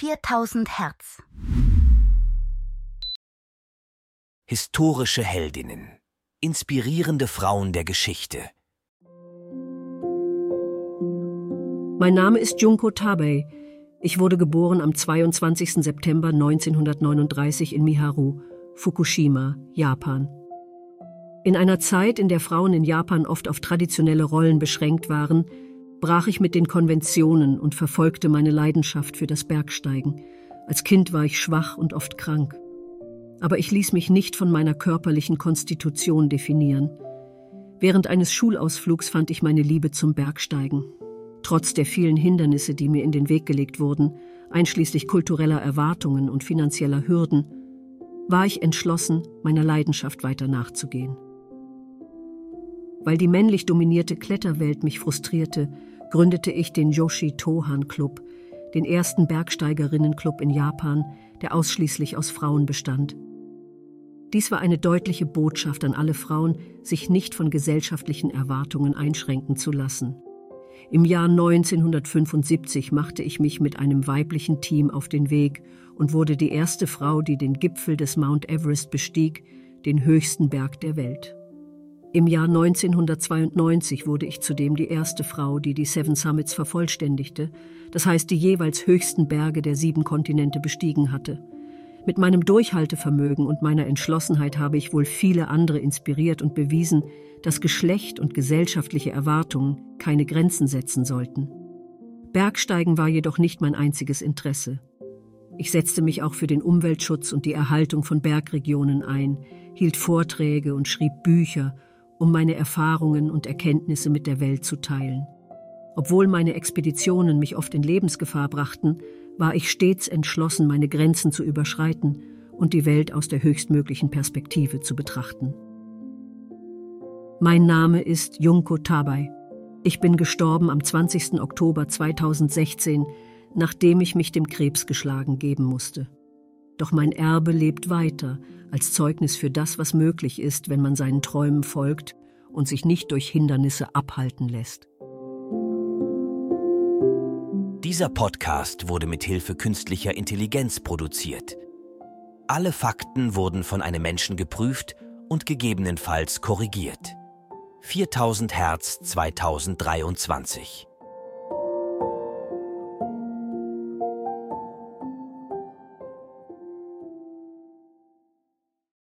4000 Hertz. Historische Heldinnen. Inspirierende Frauen der Geschichte. Mein Name ist Junko Tabei. Ich wurde geboren am 22. September 1939 in Miharu, Fukushima, Japan. In einer Zeit, in der Frauen in Japan oft auf traditionelle Rollen beschränkt waren, brach ich mit den Konventionen und verfolgte meine Leidenschaft für das Bergsteigen. Als Kind war ich schwach und oft krank. Aber ich ließ mich nicht von meiner körperlichen Konstitution definieren. Während eines Schulausflugs fand ich meine Liebe zum Bergsteigen. Trotz der vielen Hindernisse, die mir in den Weg gelegt wurden, einschließlich kultureller Erwartungen und finanzieller Hürden, war ich entschlossen, meiner Leidenschaft weiter nachzugehen. Weil die männlich dominierte Kletterwelt mich frustrierte, gründete ich den Yoshi Tohan Club, den ersten Bergsteigerinnenclub in Japan, der ausschließlich aus Frauen bestand. Dies war eine deutliche Botschaft an alle Frauen, sich nicht von gesellschaftlichen Erwartungen einschränken zu lassen. Im Jahr 1975 machte ich mich mit einem weiblichen Team auf den Weg und wurde die erste Frau, die den Gipfel des Mount Everest bestieg, den höchsten Berg der Welt. Im Jahr 1992 wurde ich zudem die erste Frau, die die Seven Summits vervollständigte, das heißt die jeweils höchsten Berge der sieben Kontinente bestiegen hatte. Mit meinem Durchhaltevermögen und meiner Entschlossenheit habe ich wohl viele andere inspiriert und bewiesen, dass Geschlecht und gesellschaftliche Erwartungen keine Grenzen setzen sollten. Bergsteigen war jedoch nicht mein einziges Interesse. Ich setzte mich auch für den Umweltschutz und die Erhaltung von Bergregionen ein, hielt Vorträge und schrieb Bücher um meine Erfahrungen und Erkenntnisse mit der Welt zu teilen. Obwohl meine Expeditionen mich oft in Lebensgefahr brachten, war ich stets entschlossen, meine Grenzen zu überschreiten und die Welt aus der höchstmöglichen Perspektive zu betrachten. Mein Name ist Junko Tabei. Ich bin gestorben am 20. Oktober 2016, nachdem ich mich dem Krebs geschlagen geben musste. Doch mein Erbe lebt weiter als Zeugnis für das, was möglich ist, wenn man seinen Träumen folgt und sich nicht durch Hindernisse abhalten lässt. Dieser Podcast wurde mit Hilfe künstlicher Intelligenz produziert. Alle Fakten wurden von einem Menschen geprüft und gegebenenfalls korrigiert. 4000 Hertz 2023